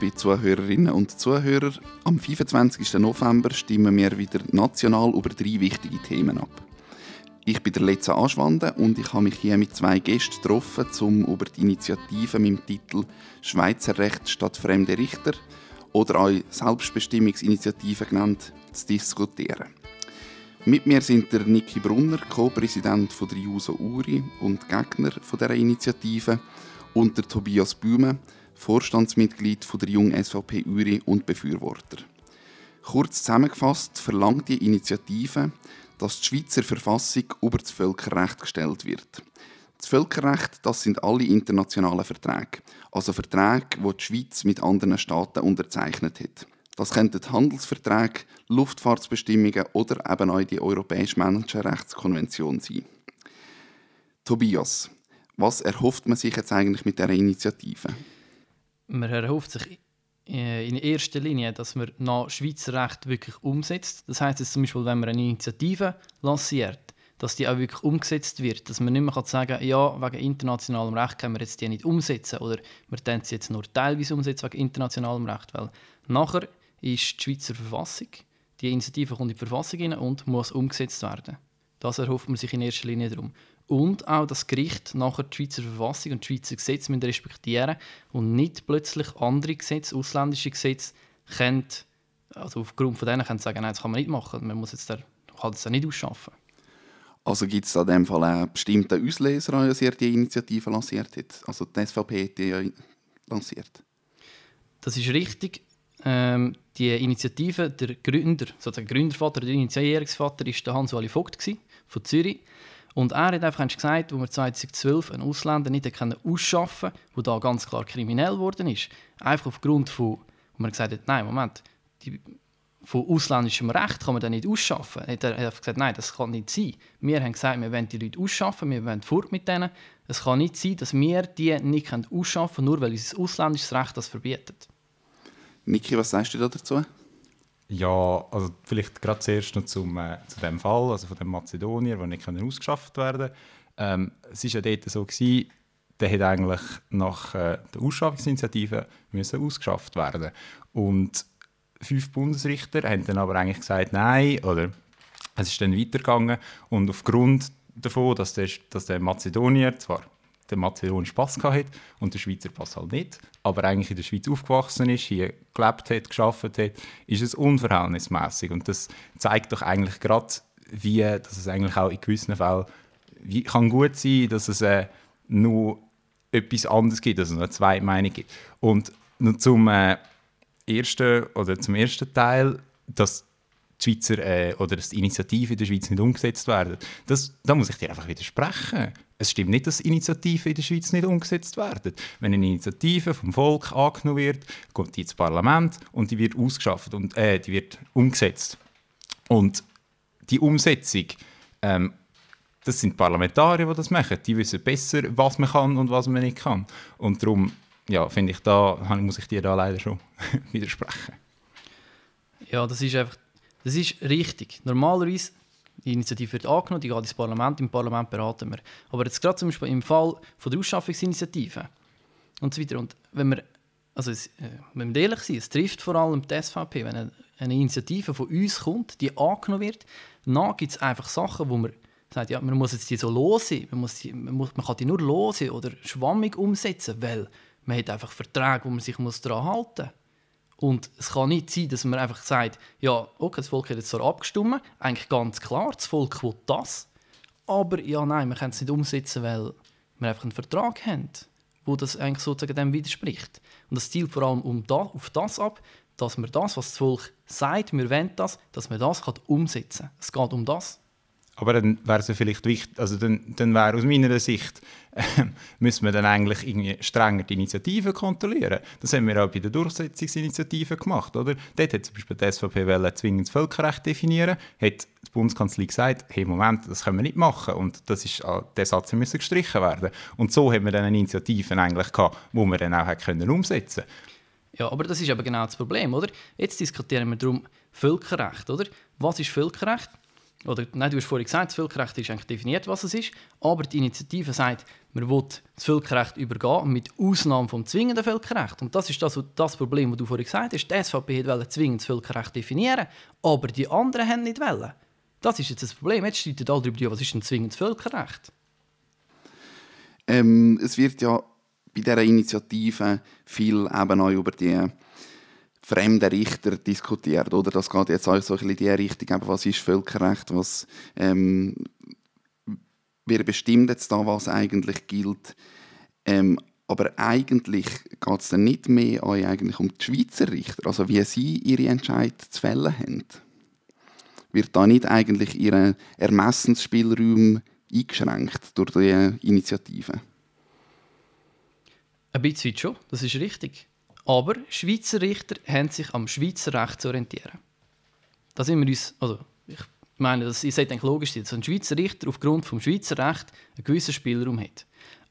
liebe Zuhörerinnen und Zuhörer. Am 25. November stimmen wir wieder national über drei wichtige Themen ab. Ich bin der letzte Anschwande und ich habe mich hier mit zwei Gästen getroffen, um über die Initiative mit dem Titel Schweizer Recht statt fremde Richter oder auch Selbstbestimmungsinitiative genannt zu diskutieren. Mit mir sind der Niki Brunner, Co-Präsident der JUSO URI und Gegner dieser Initiative, und der Tobias Bühme, Vorstandsmitglied der Jung SVP Uri und Befürworter. Kurz zusammengefasst verlangt die Initiative, dass die Schweizer Verfassung über das Völkerrecht gestellt wird. Das Völkerrecht, das sind alle internationalen Verträge, also Verträge, die die Schweiz mit anderen Staaten unterzeichnet hat. Das könnten Handelsverträge, Luftfahrtsbestimmungen oder eben auch die Europäische Menschenrechtskonvention sein. Tobias, was erhofft man sich jetzt eigentlich mit dieser Initiative? Man erhofft sich äh, in erster Linie, dass man nach Schweizer Recht wirklich umsetzt. Das heißt jetzt zum Beispiel, wenn man eine Initiative lanciert, dass die auch wirklich umgesetzt wird. Dass man nicht mehr sagen kann, ja, wegen internationalem Recht können wir jetzt die nicht umsetzen oder wir können sie jetzt nur teilweise umsetzen wegen internationalem Recht. Weil nachher ist die Schweizer Verfassung, die Initiative kommt in die Verfassung rein und muss umgesetzt werden. Das erhofft man sich in erster Linie darum und auch das Gericht nachher die Schweizer Verfassung und die Schweizer Gesetze respektieren und nicht plötzlich andere Gesetze, ausländische Gesetze, können, also aufgrund von denen können sagen, nein, das kann man nicht machen, man muss jetzt der, kann das nicht ausschaffen. Also gibt es in dem Fall einen bestimmten Auslöser, als ihr die Initiative lanciert hat? Also die SVP hat die ja lanciert. Das ist richtig. Ähm, die Initiative, der Gründer, sozusagen Gründervater, der Initiierungsvater, war Hans-Wally Vogt von Zürich. Und er hat einfach gesagt, wo wir 2012 einen Ausländer nicht ausschaffen konnten, der da ganz klar kriminell geworden ist, einfach aufgrund von, wo man gesagt hat, nein, Moment, die, von ausländischem Recht kann man den nicht ausschaffen. Er hat einfach gesagt, nein, das kann nicht sein. Wir haben gesagt, wir wollen die Leute ausschaffen, wir wollen fort mit denen. Es kann nicht sein, dass wir die nicht ausschaffen können, nur weil unser ausländisches Recht das verbietet. Niki, was sagst du dazu? Ja, also vielleicht gerade zuerst noch zum, äh, zu dem Fall, also von dem Mazedonier, der nicht ausgeschafft werden ähm, Es war ja dort so, gewesen, der hätte eigentlich nach äh, der Ausschaffungsinitiative müssen ausgeschafft werden. Und fünf Bundesrichter haben dann aber eigentlich gesagt, nein, oder es ist dann weitergegangen. Und aufgrund davon, dass der, dass der Mazedonier zwar der mazedonischen Pass hatte und der Schweizer Pass halt nicht, aber eigentlich in der Schweiz aufgewachsen ist, hier gelebt hat, geschafft hat, ist es unverhältnismäßig und das zeigt doch eigentlich gerade, wie, dass es eigentlich auch in gewissen Fällen wie, kann gut sein, dass es äh, nur etwas anderes gibt, also eine zweite Meinung gibt. Und noch zum äh, ersten oder zum ersten Teil, dass die Schweizer äh, oder die Initiative in der Schweiz nicht umgesetzt werden. Das, da muss ich dir einfach widersprechen. Es stimmt nicht, dass Initiativen in der Schweiz nicht umgesetzt werden. Wenn eine Initiative vom Volk angenommen wird, kommt die ins Parlament und die wird ausgeschafft und äh, die wird umgesetzt. Und die Umsetzung, ähm, das sind Parlamentarier, die das machen. Die wissen besser, was man kann und was man nicht kann. Und darum, ja, finde ich, da muss ich dir da leider schon widersprechen. Ja, das ist einfach das ist richtig. Normalerweise die Initiative wird angenommen, die geht ins Parlament, im Parlament beraten wir. Aber jetzt gerade zum Beispiel im Fall von der Ausschaffungsinitiative und so weiter. Und wenn wir, also es, äh, wenn wir ehrlich sind, es trifft vor allem die SVP, wenn eine, eine Initiative von uns kommt, die angenommen wird, dann gibt es einfach Sachen, wo man sagt, ja, man muss jetzt die so losen, man, muss die, man, muss, man kann die nur losen oder schwammig umsetzen, weil man hat einfach Verträge, wo man sich daran halten muss. Und es kann nicht sein, dass man einfach sagt, ja, okay, das Volk hat jetzt so abgestimmt, eigentlich ganz klar, das Volk will das, aber ja, nein, wir können es nicht umsetzen, weil wir einfach einen Vertrag haben, wo das eigentlich sozusagen dem widerspricht. Und das zielt vor allem um da, auf das ab, dass man das, was das Volk sagt, wir wollen das, dass man das kann umsetzen kann. Es geht um das. Aber dann wäre es vielleicht wichtig, also dann, dann wäre aus meiner Sicht, äh, müssen wir dann eigentlich irgendwie strenger die Initiativen kontrollieren. Das haben wir auch bei der Durchsetzungsinitiative gemacht, oder? Dort hat zum Beispiel die SVP zwingend das Völkerrecht definieren, hat die Bundeskanzlei gesagt, hey Moment, das können wir nicht machen und das ist, ah, der Satz müssen gestrichen werden. Und so haben wir dann Initiativen eigentlich gehabt, wo wir dann auch können umsetzen Ja, aber das ist aber genau das Problem, oder? Jetzt diskutieren wir darum Völkerrecht, oder? Was ist Völkerrecht? Oder nein, du hast vorhin gesagt, das Völkerrecht ist eigentlich definiert, was es ist, aber die Initiative sagt, man will das Völkerrecht übergehen, mit Ausnahme vom zwingenden Völkerrecht. Und das ist das, das Problem, das du vorhin gesagt hast. Die SVP wollte zwingendes Völkerrecht definieren, aber die anderen haben nicht wollen. Das ist jetzt das Problem. Jetzt streiten alle darüber, was ist ein zwingendes Völkerrecht? Ähm, es wird ja bei dieser Initiative viel eben auch über die fremden Richter diskutiert. Oder? Das geht jetzt auch so ein bisschen in die Richtung, eben, was ist Völkerrecht, was, ähm, wer bestimmt jetzt da, was eigentlich gilt. Ähm, aber eigentlich geht es dann nicht mehr eigentlich um die Schweizer Richter, also wie sie ihre Entscheidungen zu fällen haben. Wird da nicht eigentlich ihr Ermessensspielraum eingeschränkt durch die Initiative? Ein bisschen schon, das ist richtig. Aber Schweizer Richter haben sich am Schweizer Recht zu orientieren. Da sind wir uns, also ich meine, das ist eigentlich logisch, dass ein Schweizer Richter aufgrund des Schweizer Rechts einen gewissen Spielraum hat.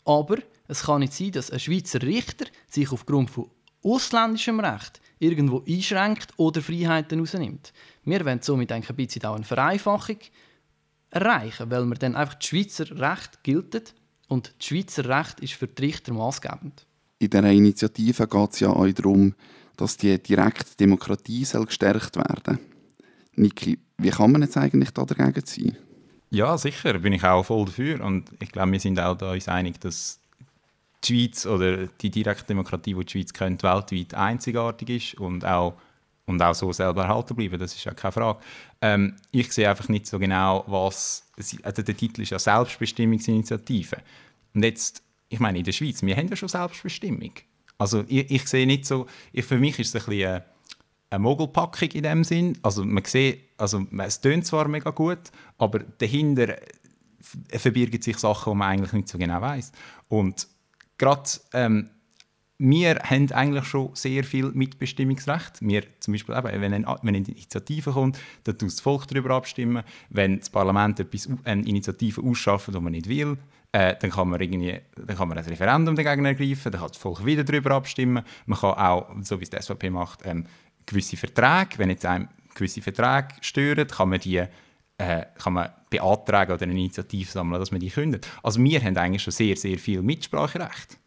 Aber es kann nicht sein, dass ein Schweizer Richter sich aufgrund von ausländischem Recht irgendwo einschränkt oder Freiheiten rausnimmt. Wir wollen somit ein bisschen auch eine Vereinfachung erreichen, weil wir dann einfach das Schweizer Recht gilt und das Schweizer Recht ist für die Richter maßgebend. In dieser Initiative geht es ja auch darum, dass die direkte Demokratie soll gestärkt werden Niki, wie kann man jetzt eigentlich da dagegen sein? Ja, sicher, bin ich auch voll dafür. Und ich glaube, wir sind auch da uns einig, dass die Schweiz oder die direkte Demokratie, die die Schweiz kennt, weltweit einzigartig ist und auch, und auch so selber erhalten bleiben. Das ist ja keine Frage. Ähm, ich sehe einfach nicht so genau, was. Also der Titel ist ja Selbstbestimmungsinitiative. Und jetzt, ich meine, in der Schweiz, wir haben ja schon Selbstbestimmung. Also ich, ich sehe nicht so. Ich, für mich ist es ein bisschen. Eine, Mogelpackung in dem Sinn. Also man sieht, also es tönt zwar mega gut, aber dahinter verbirgen sich Sachen, die man eigentlich nicht so genau weiß. Und gerade ähm, wir haben eigentlich schon sehr viel Mitbestimmungsrecht. Wir zum Beispiel, eben, wenn, eine, wenn Initiative kommt, dann tut das Volk darüber abstimmen. Wenn das Parlament etwas, eine Initiative ausschaffen, die man nicht will, äh, dann, kann man irgendwie, dann kann man ein Referendum dagegen ergreifen, dann kann das Volk wieder darüber abstimmen. Man kann auch, so wie es die SVP macht, ähm, gewisse Verträge, wenn jetzt einem gewisse Verträge stören, kann man die äh, kann man beantragen oder eine Initiative sammeln, dass man die kündet. Also wir haben eigentlich schon sehr, sehr viel Mitspracherecht.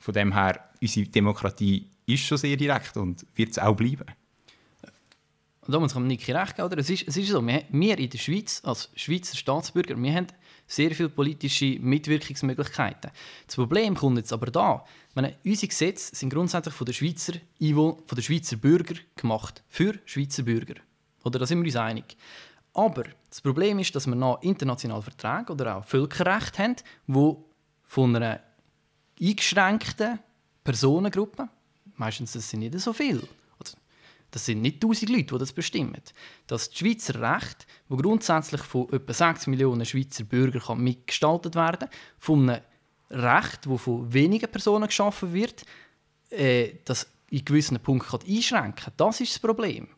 Von dem her, unsere Demokratie ist schon sehr direkt und wird es auch bleiben. Und da muss man Niki recht geben, oder? Es ist, es ist so, wir, wir in der Schweiz, als Schweizer Staatsbürger, wir haben sehr viele politische Mitwirkungsmöglichkeiten. Das Problem kommt jetzt aber da. Meine, unsere Gesetze sind grundsätzlich von den Schweizer, von den Schweizer Bürgern gemacht. Für Schweizer Bürger. Oder da sind wir uns einig. Aber das Problem ist, dass wir noch internationale Verträge oder auch Völkerrecht haben, wo von einer eingeschränkten Personengruppe, meistens das sind nicht so viele, das sind nicht tausend Leute, die das bestimmen. Das Schweizer Recht, das grundsätzlich von etwa 6 Millionen Schweizer Bürgern mitgestaltet werden kann, von einem Recht, das von wenigen Personen geschaffen wird, äh, das in gewissen Punkten einschränken kann. Das ist das Problem.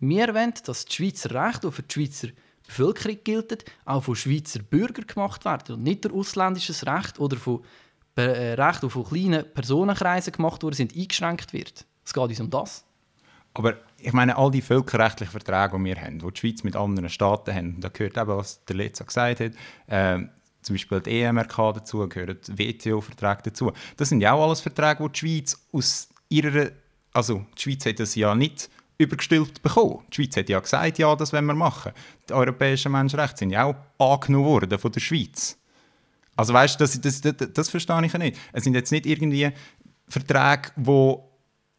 Wir wollen, dass das Schweizer Recht, das für die Schweizer Bevölkerung gilt, auch von Schweizer Bürgern gemacht wird und nicht durch ausländisches Recht oder von äh, Recht, das von kleinen Personenkreisen gemacht wurde, sind eingeschränkt wird. Es geht uns um das. Aber ich meine, all die völkerrechtlichen Verträge, die wir haben, die die Schweiz mit anderen Staaten haben, da gehört eben, was der Letzer gesagt hat, äh, zum Beispiel die EMRK dazu, gehören WTO-Verträge dazu. Das sind ja auch alles Verträge, die die Schweiz aus ihrer, also die Schweiz hat das ja nicht übergestülpt bekommen. Die Schweiz hat ja gesagt, ja, das wollen wir machen. Die europäischen Menschenrechte sind ja auch angenommen worden von der Schweiz. Also weißt du, das, das, das, das verstehe ich ja nicht. Es sind jetzt nicht irgendwie Verträge, die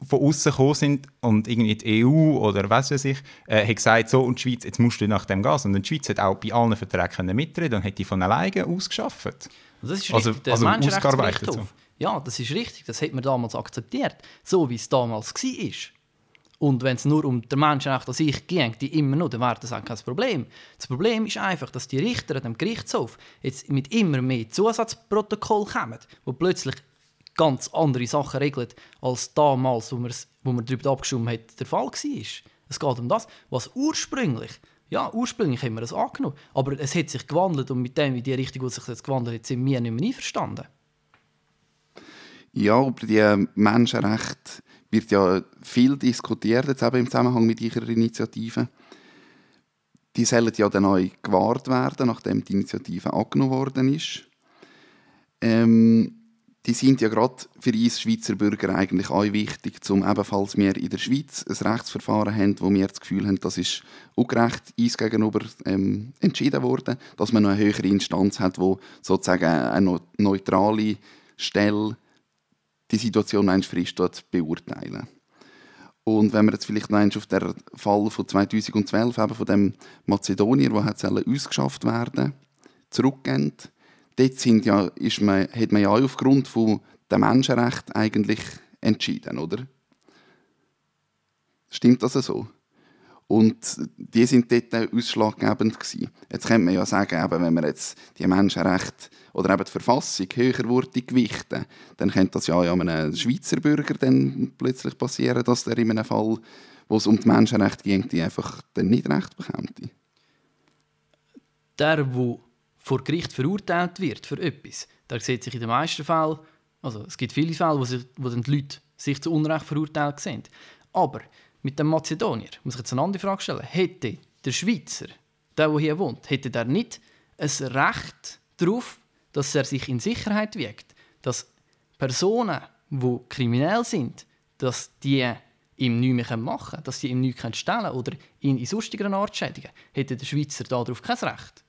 von außen gekommen sind und irgendwie die EU oder was weiß ich, äh, hat gesagt, so und die Schweiz, jetzt musst du nach dem gehen. Und die Schweiz hat auch bei allen Verträgen mitreden und hat die von alleine ausgeschafft. Das ist also, richtig, also, also ausgearbeitet. So. Ja, das ist richtig, das hat man damals akzeptiert, so wie es damals war. Und wenn es nur um den Menschenrecht an sich ging, die immer noch, dann wäre das auch kein Problem. Das Problem ist einfach, dass die Richter an dem Gerichtshof jetzt mit immer mehr Zusatzprotokoll kommen, wo plötzlich ganz andere Sachen regelt, als damals, wo, wo man darüber abgestimmt hat, der Fall war. Es geht um das, was ursprünglich, ja, ursprünglich haben wir das angenommen, aber es hat sich gewandelt und mit dem, wie die Richtung, die sich jetzt gewandelt hat, sind wir nicht mehr einverstanden. Ja, über die Menschenrechte wird ja viel diskutiert, jetzt eben im Zusammenhang mit ihrer Initiative. Die sollen ja dann neu gewahrt werden, nachdem die Initiative angenommen worden ist. ähm, die sind ja gerade für uns Schweizer Bürger eigentlich auch wichtig, um ebenfalls wir in der Schweiz ein Rechtsverfahren haben, wo wir das Gefühl haben, das ist ungerecht uns gegenüber ähm, entschieden worden, dass man noch eine höhere Instanz hat, wo sozusagen eine neutrale Stelle die Situation einst frisch beurteilen. Und wenn wir jetzt vielleicht noch auf den Fall von 2012, eben von dem Mazedonier, der ausgeschafft werden zurückgehen, dort sind ja, ist man, hat man ja auch aufgrund von der Menschenrechte eigentlich entschieden, oder? Stimmt das so? Und die sind dort ausschlaggebend gewesen. Jetzt könnte man ja sagen, eben, wenn man jetzt die Menschenrechte oder eben die Verfassung höher würde gewichten, dann könnte das ja an einem Schweizer Bürger dann plötzlich passieren, dass der in einem Fall, wo es um die Menschenrechte ging, die einfach dann nicht recht bekommt. Der, der vor Gericht verurteilt wird für etwas, der sieht sich in den meisten Fällen, also es gibt viele Fälle, wo, sich, wo dann die Leute sich zu Unrecht verurteilt sehen. Aber mit dem Mazedonier muss ich jetzt eine andere Frage stellen. Hätte der Schweizer, der, der hier wohnt, hätte der nicht ein Recht darauf, dass er sich in Sicherheit wiegt, dass Personen, die kriminell sind, dass die ihm nichts mehr machen können, dass sie ihm nichts stellen können oder ihn in sonstiger Art schädigen, hätte der Schweizer darauf kein Recht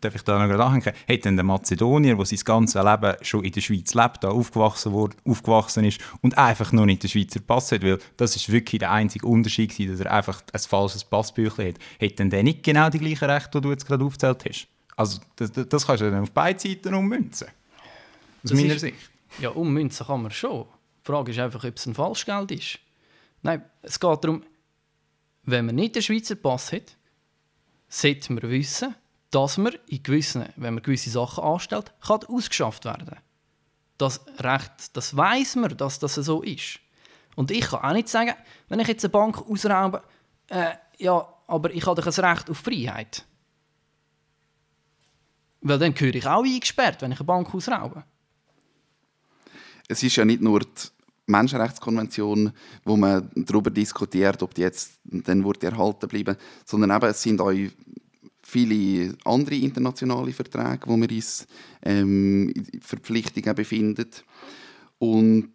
darf ich da noch anhängen, hat denn der Mazedonier, der sein ganzes Leben schon in der Schweiz lebt, da aufgewachsen, wurde, aufgewachsen ist und einfach noch nicht den Schweizer Pass hat, weil das ist wirklich der einzige Unterschied gewesen, dass er einfach ein falsches Passbüchlein hat, hat denn der nicht genau die gleichen Rechte, die du jetzt gerade aufgezählt hast? Also das, das kannst du dann auf beide Seiten ummünzen. Aus das meiner ist, Sicht. Ja, ummünzen kann man schon. Die Frage ist einfach, ob es ein Falschgeld ist. Nein, es geht darum, wenn man nicht den Schweizer Pass hat, sollte man wissen, dass man in gewissen, wenn man gewisse Sachen anstellt, kann ausgeschafft werden. Das Recht, das weiß man, dass das so ist. Und ich kann auch nicht sagen, wenn ich jetzt eine Bank ausraube, äh, ja, aber ich habe doch ein Recht auf Freiheit. Weil dann gehöre ich auch eingesperrt, wenn ich eine Bank ausraube. Es ist ja nicht nur die Menschenrechtskonvention, wo man darüber diskutiert, ob die jetzt dann erhalten bleiben, sondern eben, es sind auch viele andere internationale Verträge, wo wir uns ähm, Verpflichtungen befinden. Und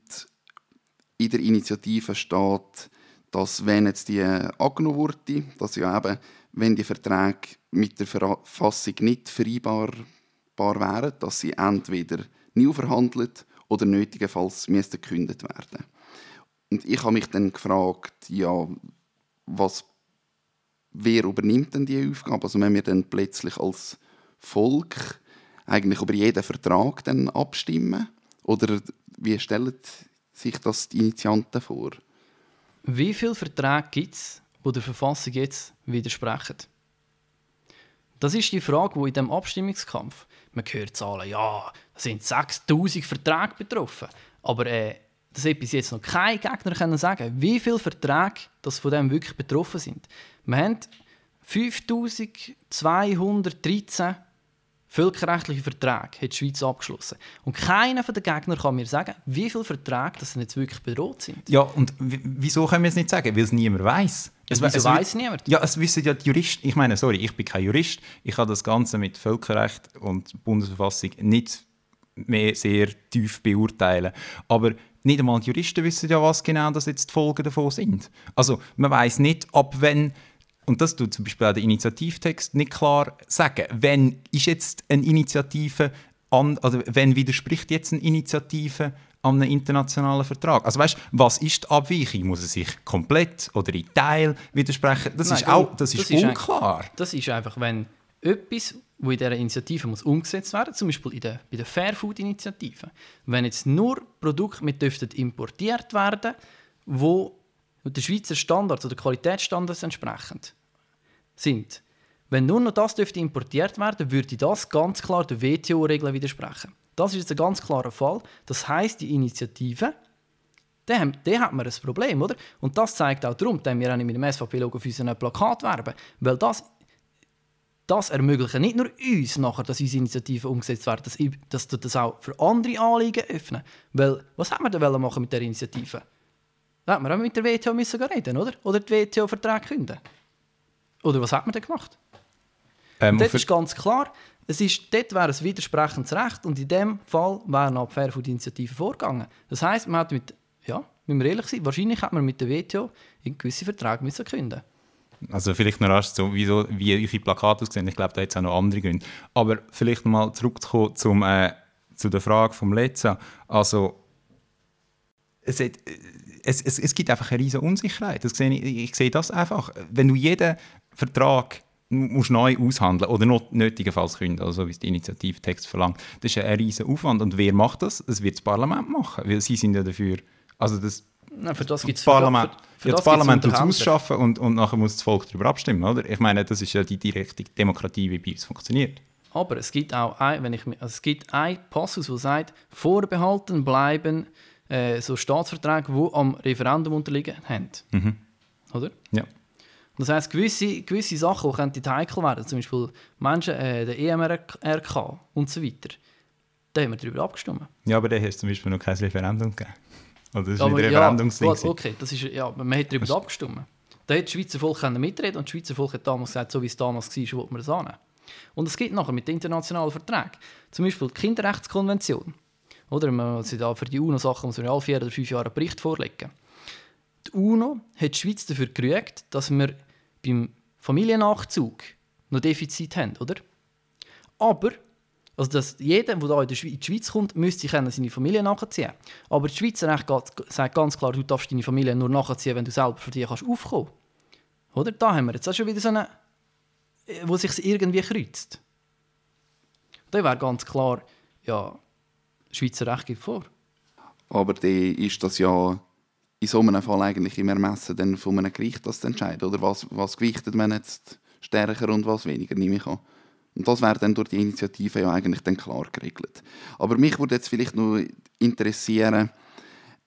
in der Initiative steht, dass wenn jetzt die angenommen wurde, dass ja eben, wenn die Verträge mit der Verfassung nicht vereinbar wären, dass sie entweder nie verhandelt oder nötigenfalls müssten gekündigt werden. Und ich habe mich dann gefragt, ja, was wer übernimmt denn die Aufgabe? Also wenn wir dann plötzlich als Volk eigentlich über jeden Vertrag dann abstimmen? Oder wie stellen sich das die Initianten vor? Wie viele Verträge gibt es, die der Verfassung jetzt widersprechen? Das ist die Frage, die in diesem Abstimmungskampf, man hört Zahlen, ja, da sind 6000 Verträge betroffen. Aber äh, das hat bis jetzt noch kein Gegner können sagen, wie viele Verträge das von dem wirklich betroffen sind. Wir haben 5213 völkerrechtliche Verträge hat die Schweiz abgeschlossen. Und keiner der Gegner kann mir sagen, wie viele Verträge das jetzt wirklich bedroht sind. Ja, und wieso können wir es nicht sagen? Weil es niemand weiß. Es, wieso es weiß niemand? Ja, es wissen ja die Juristen. Ich meine, sorry, ich bin kein Jurist. Ich habe das Ganze mit Völkerrecht und Bundesverfassung nicht mehr sehr tief beurteilen. Aber nicht einmal die Juristen wissen ja, was genau das jetzt die Folgen davon sind. Also man weiß nicht, ab wenn und das tut zum Beispiel auch der Initiativtext nicht klar sagen. Wenn ist jetzt eine Initiative an, also wenn widerspricht jetzt eine Initiative an einem internationalen Vertrag? Also weißt, was ist die Abweichung? Muss es sich komplett oder in Teil widersprechen? Das Nein, ist auch, das, das ist, ist unklar. Das ist einfach, wenn etwas, wo in dieser Initiative muss umgesetzt werden, zum Beispiel in der, bei der Fairfood-Initiative, wenn jetzt nur Produkte mit dürften importiert werden, wo den Schweizer Standards oder Qualitätsstandards entsprechend sind. Wenn nur noch das dürfte importiert werden, würde das ganz klar der WTO-Regeln widersprechen. Das ist jetzt ein ganz klarer Fall. Das heißt, die Initiative, da hat man ein Problem, oder? Und das zeigt auch darum, dass wir auch mit dem SVP-Logo auf unseren Plakat werben, weil das das ermöglicht nicht nur uns nachher, dass unsere Initiativen umgesetzt werden, dass, dass das auch für andere Anliegen öffnen. Weil, was haben wir denn machen mit der Initiative? Da hätten wir auch mit der WTO müssen reden, oder? Oder die WTO-Verträge künden. Oder was hat man denn gemacht? Ähm, das ist ganz klar, es ist, dort wäre ein widersprechendes Recht und in dem Fall wäre eine Abwehr von der Initiative vorgegangen. Das heisst, man hat mit, ja, wenn wir ehrlich sind, wahrscheinlich hat man mit der WTO in gewisse Verträge müssen künden also vielleicht noch rasch so, wie, so, wie eure Plakate aussehen. Ich glaube, da hat auch noch andere Gründe. Aber vielleicht mal zurückzukommen zum, äh, zu der Frage vom Letzten. Also es, hat, es, es, es gibt einfach eine riesige Unsicherheit. Das sehe ich, ich sehe das einfach. Wenn du jeden Vertrag musst neu aushandeln oder not, nötigenfalls künden, also wie es der Initiativtext verlangt, das ist ein riesiger Aufwand. Und wer macht das? Es wird das Parlament machen, weil sie sind ja dafür, also das Nein, für das gibt es Parlament, für, für ja, das, das Parlament muss ausschaffen und, und nachher muss das Volk darüber abstimmen, oder? Ich meine, das ist ja die direkte Demokratie, wie bei uns funktioniert. Aber es gibt auch ein, wenn ich, also es gibt ein Passus, der sagt, vorbehalten bleiben äh, so Staatsverträge, die am Referendum unterliegen haben. Mhm. Oder? Ja. Das heisst, gewisse, gewisse Sachen, die könnten heikel werden, zum Beispiel Menschen, äh, der EMRK und so weiter, da haben wir darüber abgestimmt. Ja, aber da hast zum Beispiel noch kein Referendum gegeben. Oder das ist aber, nicht Referendumsding. Ja, okay, das ist, ja, man hat darüber abgestimmt. Da hat das Schweizer Volk mitreden und das Schweizer Volk hat damals gesagt, so wie es damals war, wollte man das annehmen. Und es gibt nachher mit den internationalen Verträgen, zum Beispiel die Kinderrechtskonvention, oder man sie da für die UNO-Sachen muss man alle vier oder fünf Jahre einen Bericht vorlegen. Die UNO hat die Schweiz dafür gerügt, dass wir beim Familiennachzug noch Defizit haben, oder? Aber also dass jeder, der in die Schweiz kommt, müsste seine Familie nachziehen. Aber das Schweizer Recht sagt ganz klar, du darfst deine Familie nur nachziehen, wenn du selber für dich kannst aufkommen Oder? Da haben wir jetzt auch schon wieder so eine, wo sich irgendwie kreuzt. Da wäre ganz klar, ja, Schweizer Recht gibt vor. Aber dann ist das ja in so einem Fall eigentlich im Ermessen dann von einem Gericht das entscheidet, oder was, was gewichtet man jetzt stärker und was weniger, nehme ich an. Und das wäre dann durch die Initiative ja eigentlich dann klar geregelt. Aber mich würde jetzt vielleicht noch interessieren,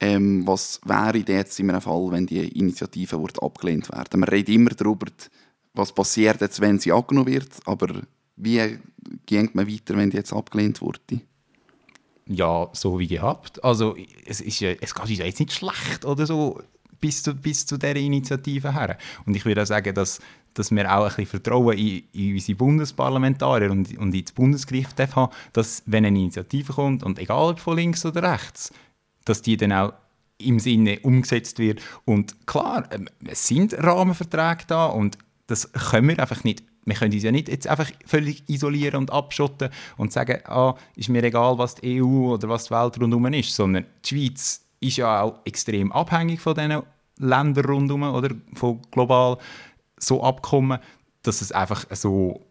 ähm, was wäre jetzt in einem Fall, wenn die Initiative wird abgelehnt werden? Man redet immer darüber, was passiert jetzt, wenn sie angenommen wird, aber wie geht man weiter, wenn die jetzt abgelehnt wurde? Ja, so wie gehabt. Also es, ist es geht jetzt nicht schlecht oder so bis zu, bis zu dieser Initiative her. Und ich würde auch sagen, dass dass wir auch ein bisschen Vertrauen in, in unsere Bundesparlamentarier und, und ins Bundesgericht haben, dass wenn eine Initiative kommt, und egal ob von links oder rechts, dass die dann auch im Sinne umgesetzt wird. Und klar, ähm, es sind Rahmenverträge da und das können wir einfach nicht. Wir können uns ja nicht jetzt einfach völlig isolieren und abschotten und sagen, ah, ist mir egal, was die EU oder was die Welt rundherum ist, sondern die Schweiz ist ja auch extrem abhängig von diesen Ländern rundherum oder von global so Abkommen, dass es einfach so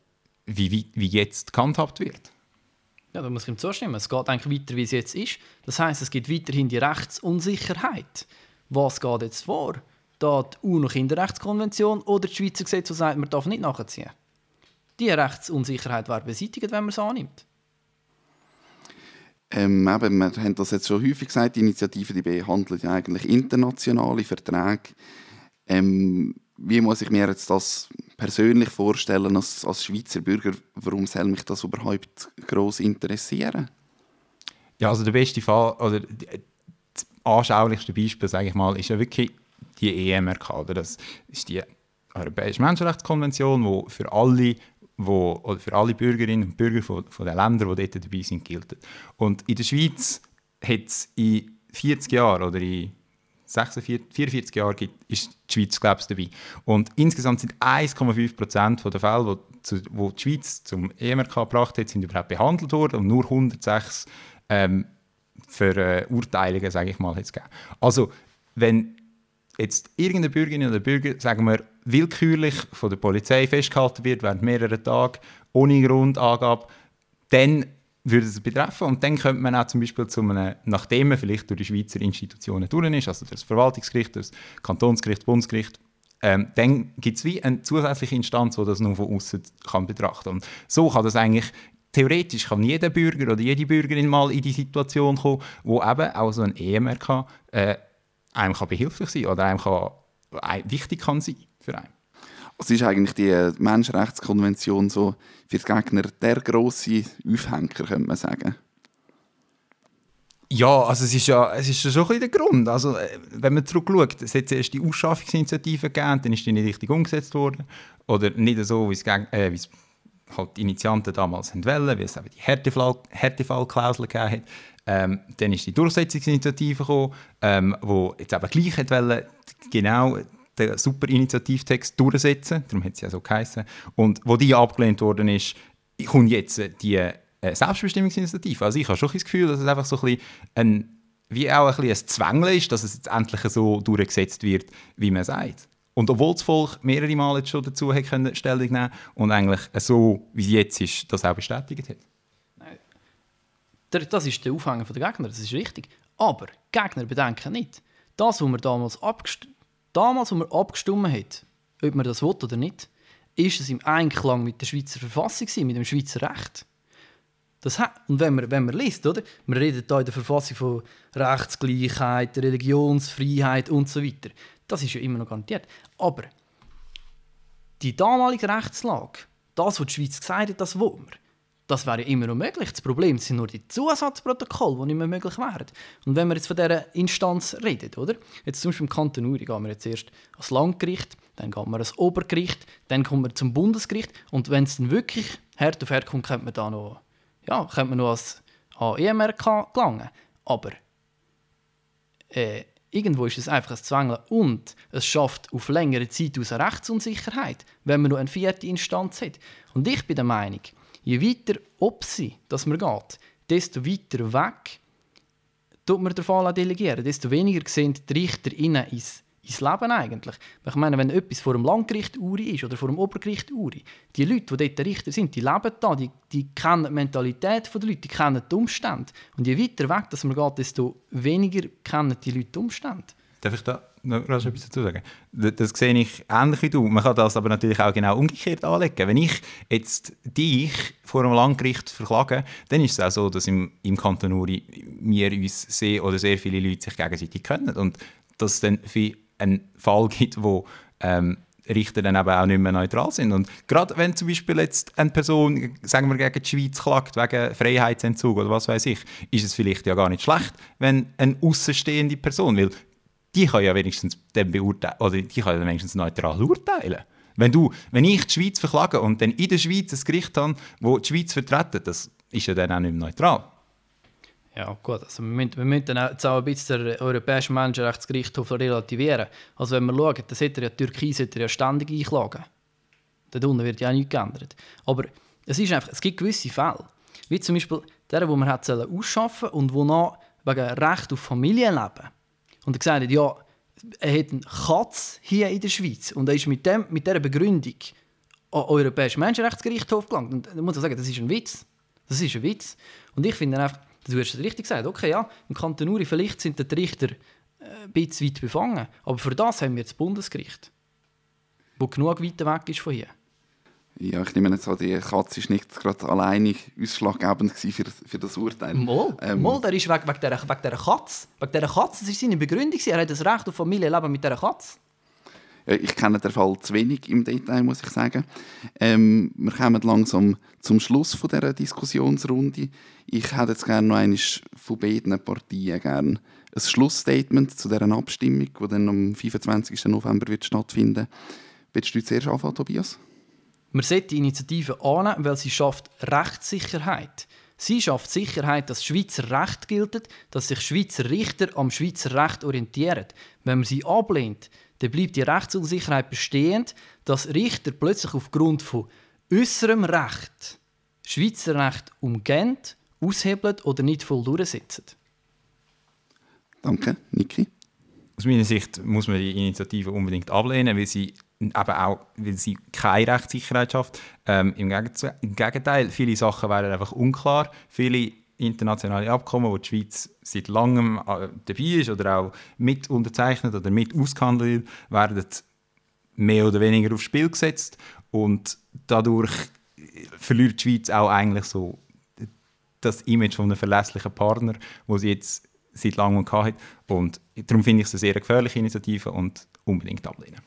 wie, wie jetzt gehandhabt wird. Ja, da muss ich ihm zustimmen. Es geht eigentlich weiter, wie es jetzt ist. Das heißt, es gibt weiterhin die Rechtsunsicherheit. Was geht jetzt vor? Da die UNO-Kinderrechtskonvention oder das Schweizer Gesetz, das sagt, man darf nicht nachziehen. Die Rechtsunsicherheit wäre beseitigt, wenn man es annimmt. Ähm, eben, wir haben das jetzt schon häufig gesagt, die Initiative die behandelt ja eigentlich internationale Verträge. Ähm, wie muss ich mir jetzt das persönlich vorstellen als, als Schweizer Bürger? Warum soll mich das überhaupt groß interessieren? Ja, also der beste Fall oder das anschaulichste Beispiel, sage ich mal, ist ja wirklich die EMRK. Oder? Das ist die Europäische Menschenrechtskonvention, die für alle wo, oder für alle Bürgerinnen und Bürger von, von den Ländern, die dort dabei sind, gilt. Und in der Schweiz hat es in 40 Jahren oder in 46, 44 Jahren gibt, ist die Schweiz glaube ich, dabei. Und insgesamt sind 1,5 Prozent der Fälle, wo die Schweiz zum EMRK gebracht hat, sind überhaupt behandelt worden und nur 106 ähm, Verurteilungen, sage ich mal, hat. Also, wenn jetzt irgendeine Bürgerin oder Bürger, sagen wir, willkürlich von der Polizei festgehalten wird während mehrerer Tage, ohne Grundangabe, dann würde es betreffen. Und dann könnte man auch zum Beispiel zu einem, nachdem man vielleicht durch die Schweizer Institutionen durch ist, also das Verwaltungsgericht, das Kantonsgericht, das Bundesgericht, ähm, dann gibt es wie eine zusätzliche Instanz, die das nur von außen kann betrachten Und so kann das eigentlich theoretisch kann jeder Bürger oder jede Bürgerin mal in die Situation kommen, wo eben auch so ein EMRK äh, einem kann behilflich sein oder einem kann, wichtig kann sein für einen. Was ist eigentlich die Menschenrechtskonvention so für die Gegner der grosse Aufhänger, könnte man sagen? Ja, also es ist ja, es ist ja schon ein der Grund. Also, äh, wenn man zurückschaut, es hat zuerst die Ausschaffungsinitiative gegeben, dann ist die nicht richtig umgesetzt worden. Oder nicht so, wie es, äh, halt die Initianten damals wollen, weil es eben die Härtefall Härtefallklausel gegeben hat. Ähm, dann ist die Durchsetzungsinitiative gekommen, ähm, wo jetzt eben gleich hat wollen, genau den super Initiativtext durchsetzen, darum hat es ja so geheißen. Und wo die abgelehnt worden ist, kommt jetzt die äh, Selbstbestimmungsinitiative. Also ich habe schon das Gefühl, dass es einfach so ein bisschen ein, wie auch ein, ein Zwängeln ist, dass es jetzt endlich so durchgesetzt wird, wie man sagt. Und obwohl das Volk mehrere Male jetzt schon dazu hat können Stellung nehmen und eigentlich so, wie es jetzt ist, das auch bestätigt hat. Das ist der Aufhänger der Gegner, das ist richtig. Aber Gegner bedenken nicht, das, was man damals, abgest damals wo man abgestimmt hat, ob man das will oder nicht, ist es im Einklang mit der Schweizer Verfassung, mit dem Schweizer Recht. Das und wenn man, wenn man liest, oder? Man redet da in der Verfassung von Rechtsgleichheit, Religionsfreiheit und so weiter. Das ist ja immer noch garantiert. Aber die damalige Rechtslage, das, was die Schweiz gesagt hat, das wollen wir. Das wäre ja immer noch möglich. Das Problem sind nur die Zusatzprotokolle, die nicht mehr möglich wären. Und wenn wir jetzt von dieser Instanz reden, oder? Jetzt zum Beispiel im Kanton Uri gehen wir jetzt erst ans Landgericht, dann gehen wir ans Obergericht, dann kommen wir zum Bundesgericht und wenn es dann wirklich hart auf hart kommt, könnte man da noch, ja, könnte man noch als EMRK gelangen. Aber äh, Irgendwo ist es einfach ein Zwängeln und es schafft auf längere Zeit aus Rechtsunsicherheit, wenn man nur eine vierte Instanz hat. Und ich bin der Meinung, je weiter ob sie, dass man geht, desto weiter weg tut man den Fall delegieren, desto weniger sehen die Richter innen ins ins Leben eigentlich. Ich meine, wenn etwas vor dem Landgericht Uri ist oder vor dem Obergericht Uri, die Leute, die dort Richter sind, die leben da, die, die kennen die Mentalität der Leute, die kennen die Umstände. Und je weiter weg dass man geht, desto weniger kennen die Leute die Umstände. Darf ich da noch etwas dazu sagen? Das sehe ich ähnlich wie du. Man kann das aber natürlich auch genau umgekehrt anlegen. Wenn ich jetzt dich vor einem Landgericht verklage, dann ist es auch so, dass im, im Kanton Uri wir uns sehr oder sehr viele Leute sich gegenseitig kennen und dass dann für einen Fall gibt, wo ähm, Richter dann eben auch nicht mehr neutral sind. Und gerade wenn zum Beispiel jetzt eine Person, sagen wir, gegen die Schweiz klagt, wegen Freiheitsentzug oder was weiß ich, ist es vielleicht ja gar nicht schlecht, wenn eine außenstehende Person, weil die kann ja wenigstens dann beurteilen, oder die kann ja wenigstens neutral urteilen. Wenn, du, wenn ich die Schweiz verklage und dann in der Schweiz ein Gericht habe, das die Schweiz vertreten, das ist ja dann auch nicht mehr neutral. Ja, gut. Also wir, müssen, wir müssen dann auch ein bisschen den Europäischen Menschenrechtsgerichtshof relativieren. Also wenn wir schauen, das hat er ja, die Türkei sollte ja ständig einklagen. Dort unten wird ja auch nichts geändert. Aber es, ist einfach, es gibt gewisse Fälle, wie zum Beispiel der, wo man hat ausschaffen und wo noch wegen Recht auf Familienleben und er gesagt hat, ja, er hat eine Katze hier in der Schweiz und er ist mit, dem, mit dieser Begründung an den Europäischen Menschenrechtsgerichtshof gelangt. Und ich muss sagen, das ist ein Witz. Das ist ein Witz. Und ich finde einfach, Du hast es richtig gesagt. Okay, ja, im Kanton Uri vielleicht sind die Richter äh, ein bisschen weit befangen. Aber für das haben wir das Bundesgericht, das genug weit weg ist von hier. Ja, ich nehme jetzt an, die Katze war nicht gerade alleine ausschlaggebend für, für das Urteil. Mal, ähm, Mal der ist wegen, wegen, dieser, wegen dieser Katze. Wegen dieser Katze, das war seine Begründung. Er hat das Recht auf Familienleben mit dieser Katze. Ich kenne den Fall zu wenig im Detail, muss ich sagen. Ähm, wir kommen langsam zum Schluss von dieser Diskussionsrunde. Ich hätte jetzt gerne noch einmal von beiden Partien gerne ein Schlussstatement zu dieser Abstimmung, die dann am 25. November wird stattfinden wird. Willst du zuerst anfangen, Tobias? Man sollte die Initiative annehmen, weil sie schafft Rechtssicherheit. Sie schafft Sicherheit, dass Schweizer Recht gilt, dass sich Schweizer Richter am Schweizer Recht orientieren. Wenn man sie ablehnt, dann bleibt die Rechtsunsicherheit bestehend, dass Richter plötzlich aufgrund von äußerem Recht Schweizer Recht umgehen, aushebeln oder nicht voll durchsetzen. Danke, Niki. Aus meiner Sicht muss man die Initiative unbedingt ablehnen, weil sie eben auch, weil sie keine Rechtssicherheit schafft. Ähm, im, Gegenteil, viele Sachen wären einfach unklar. Viele internationale Abkommen, wo die Schweiz seit langem äh, dabei ist oder auch mit unterzeichnet oder mit ausgehandelt, werden mehr oder weniger aufs Spiel gesetzt und dadurch verliert die Schweiz auch eigentlich so das Image von einem verlässlichen Partner, wo sie jetzt seit langem hat. Und darum finde ich es eine sehr gefährliche Initiative und unbedingt ablehnen.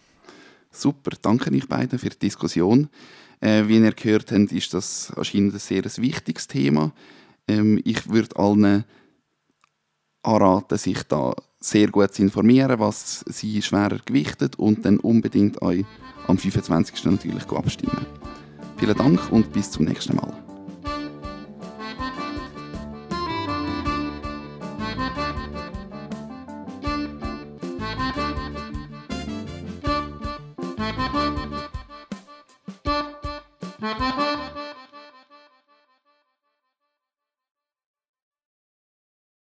Super, danke euch beiden für die Diskussion. Äh, wie ihr gehört habt, ist das anscheinend ein sehr wichtiges Thema. Ähm, ich würde allen anraten, sich da sehr gut zu informieren, was sie schwerer gewichtet und dann unbedingt euch am 25. natürlich abstimmen. Vielen Dank und bis zum nächsten Mal.